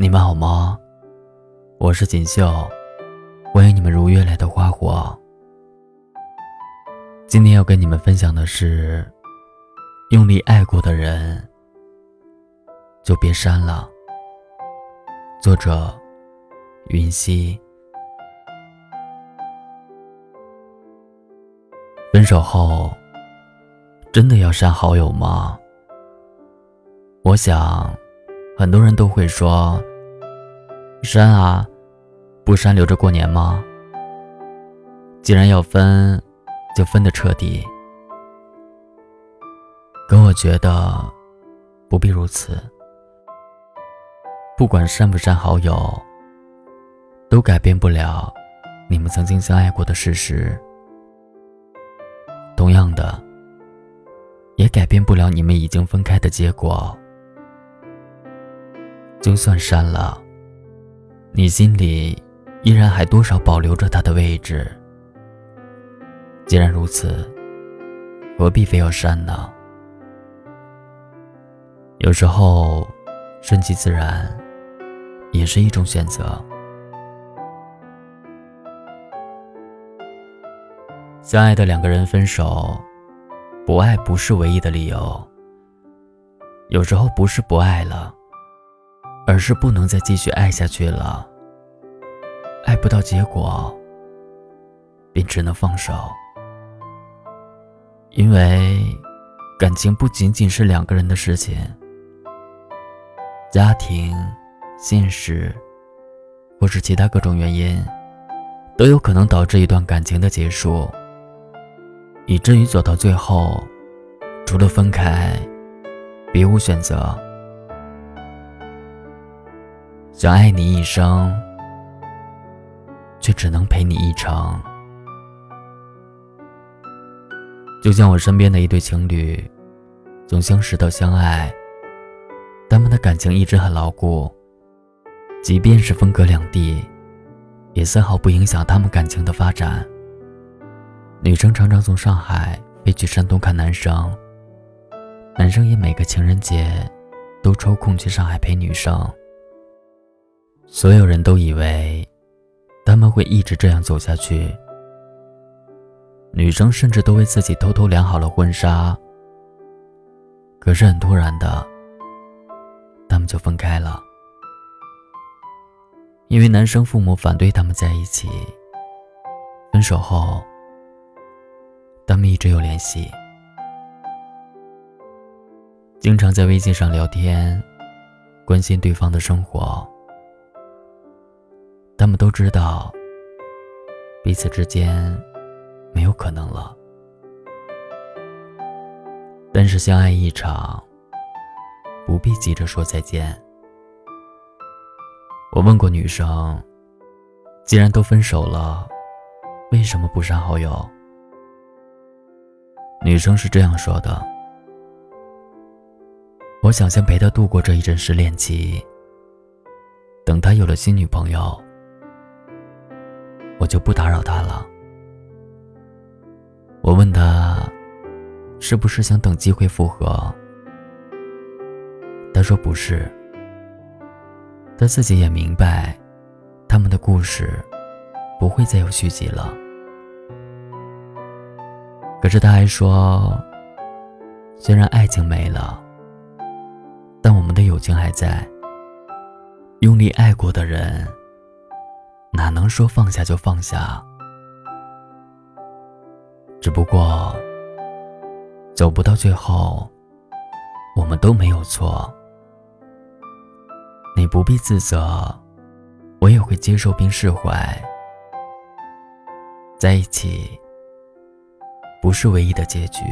你们好吗？我是锦绣，欢迎你们如约来到花火。今天要跟你们分享的是，用力爱过的人就别删了。作者：云溪。分手后，真的要删好友吗？我想，很多人都会说。删啊，不删留着过年吗？既然要分，就分的彻底。可我觉得，不必如此。不管删不删好友，都改变不了你们曾经相爱过的事实。同样的，也改变不了你们已经分开的结果。就算删了。你心里依然还多少保留着他的位置。既然如此，何必非要删呢？有时候，顺其自然也是一种选择。相爱的两个人分手，不爱不是唯一的理由。有时候不是不爱了。而是不能再继续爱下去了，爱不到结果，便只能放手。因为感情不仅仅是两个人的事情，家庭、现实，或是其他各种原因，都有可能导致一段感情的结束，以至于走到最后，除了分开，别无选择。想爱你一生，却只能陪你一程。就像我身边的一对情侣，从相识到相爱，他们的感情一直很牢固，即便是分隔两地，也丝毫不影响他们感情的发展。女生常常从上海飞去山东看男生，男生也每个情人节都抽空去上海陪女生。所有人都以为他们会一直这样走下去，女生甚至都为自己偷偷量好了婚纱。可是很突然的，他们就分开了，因为男生父母反对他们在一起。分手后，他们一直有联系，经常在微信上聊天，关心对方的生活。他们都知道，彼此之间没有可能了。但是相爱一场，不必急着说再见。我问过女生，既然都分手了，为什么不删好友？女生是这样说的：“我想先陪他度过这一阵失恋期，等他有了新女朋友。”我就不打扰他了。我问他，是不是想等机会复合？他说不是。他自己也明白，他们的故事不会再有续集了。可是他还说，虽然爱情没了，但我们的友情还在。用力爱过的人。哪能说放下就放下？只不过走不到最后，我们都没有错。你不必自责，我也会接受并释怀。在一起不是唯一的结局，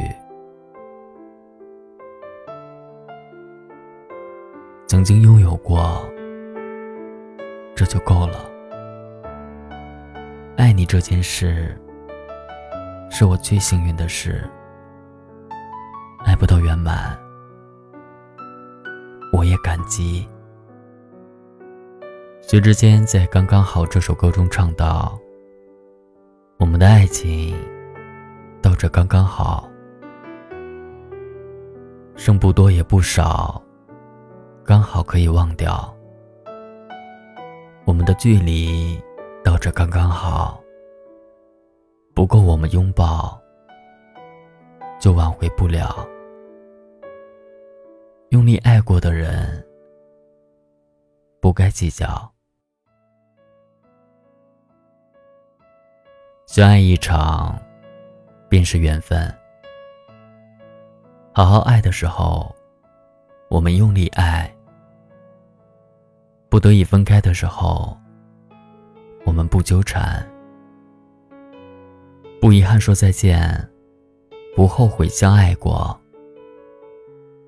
曾经拥有过，这就够了。你这件事，是我最幸运的事。爱不到圆满，我也感激。薛之谦在《刚刚好》这首歌中唱道：“我们的爱情到这刚刚好，剩不多也不少，刚好可以忘掉。我们的距离到这刚刚好，不够我们拥抱，就挽回不了。用力爱过的人，不该计较。相爱一场，便是缘分。好好爱的时候，我们用力爱；不得已分开的时候，我们不纠缠。不遗憾说再见，不后悔相爱过。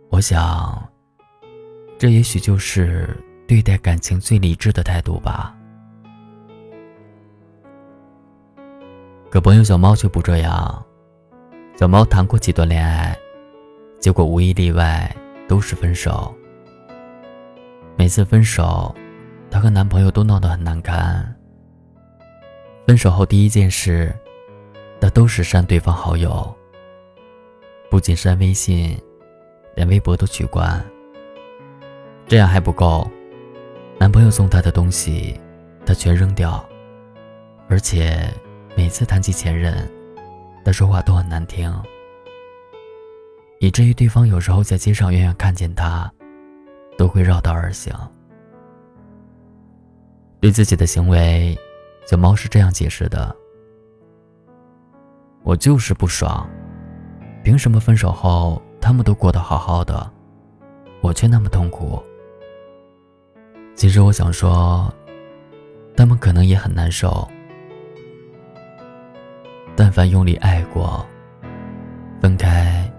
我想，这也许就是对待感情最理智的态度吧。可朋友小猫却不这样。小猫谈过几段恋爱，结果无一例外都是分手。每次分手，她和男朋友都闹得很难堪。分手后第一件事，那都是删对方好友，不仅删微信。连微博都取关。这样还不够，男朋友送她的东西，她全扔掉，而且每次谈起前任，她说话都很难听，以至于对方有时候在街上远远看见她，都会绕道而行。对自己的行为，小猫是这样解释的：“我就是不爽，凭什么分手后？”他们都过得好好的，我却那么痛苦。其实我想说，他们可能也很难受。但凡用力爱过，分开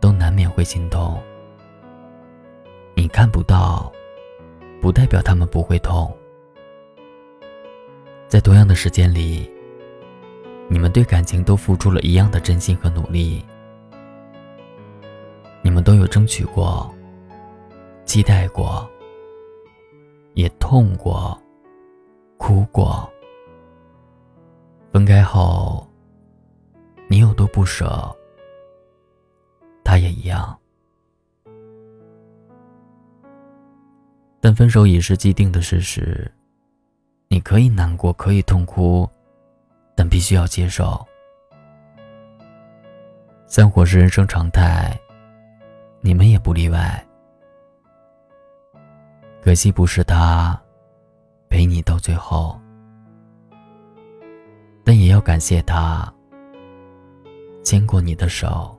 都难免会心痛。你看不到，不代表他们不会痛。在同样的时间里，你们对感情都付出了一样的真心和努力。你们都有争取过，期待过，也痛过，哭过。分开后，你有多不舍，他也一样。但分手已是既定的事实，你可以难过，可以痛哭，但必须要接受。散伙是人生常态。你们也不例外，可惜不是他陪你到最后，但也要感谢他牵过你的手，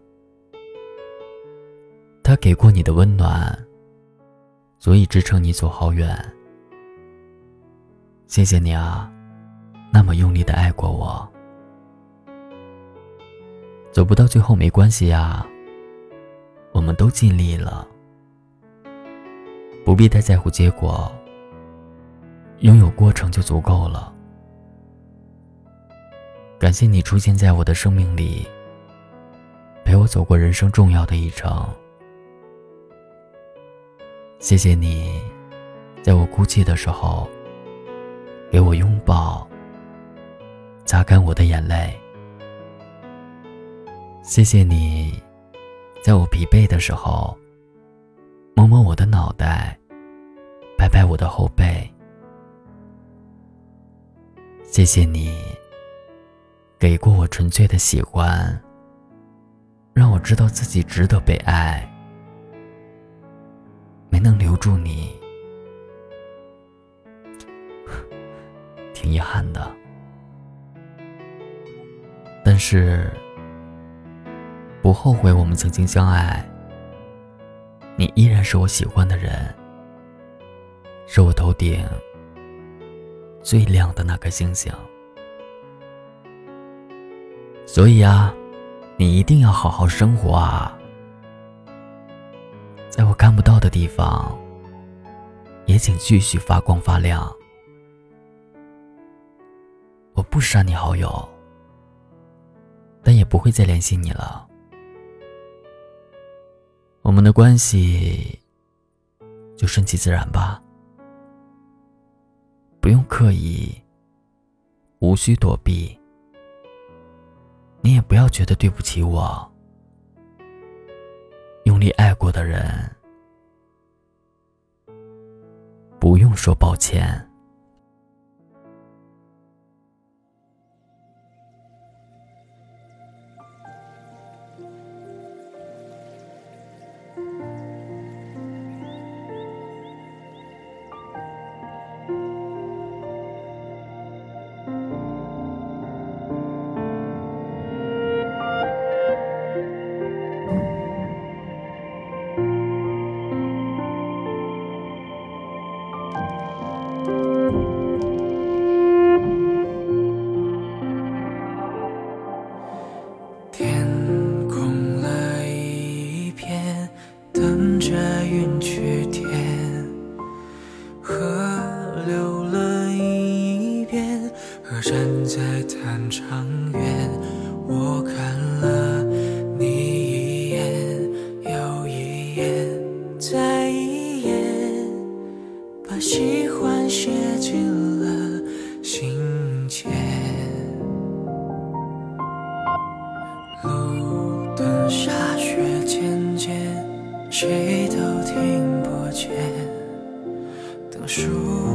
他给过你的温暖，足以支撑你走好远。谢谢你啊，那么用力的爱过我，走不到最后没关系呀。我们都尽力了，不必太在乎结果，拥有过程就足够了。感谢你出现在我的生命里，陪我走过人生重要的一程。谢谢你，在我哭泣的时候，给我拥抱，擦干我的眼泪。谢谢你。在我疲惫的时候，摸摸我的脑袋，拍拍我的后背。谢谢你，给过我纯粹的喜欢，让我知道自己值得被爱。没能留住你，挺遗憾的，但是。不后悔我们曾经相爱，你依然是我喜欢的人，是我头顶最亮的那颗星星。所以啊，你一定要好好生活啊，在我看不到的地方，也请继续发光发亮。我不删你好友，但也不会再联系你了。我们的关系就顺其自然吧，不用刻意，无需躲避。你也不要觉得对不起我。用力爱过的人，不用说抱歉。留了一遍和山在谈长院我看了你一眼又一眼再一眼把喜欢写进了信笺路灯下雪渐渐谁都听不见树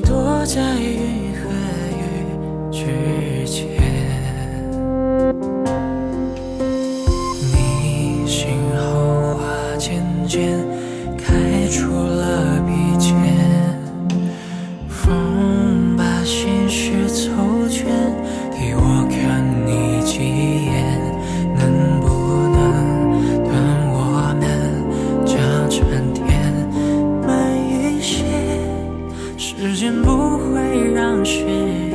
躲在云和雨之间。时间不会让雪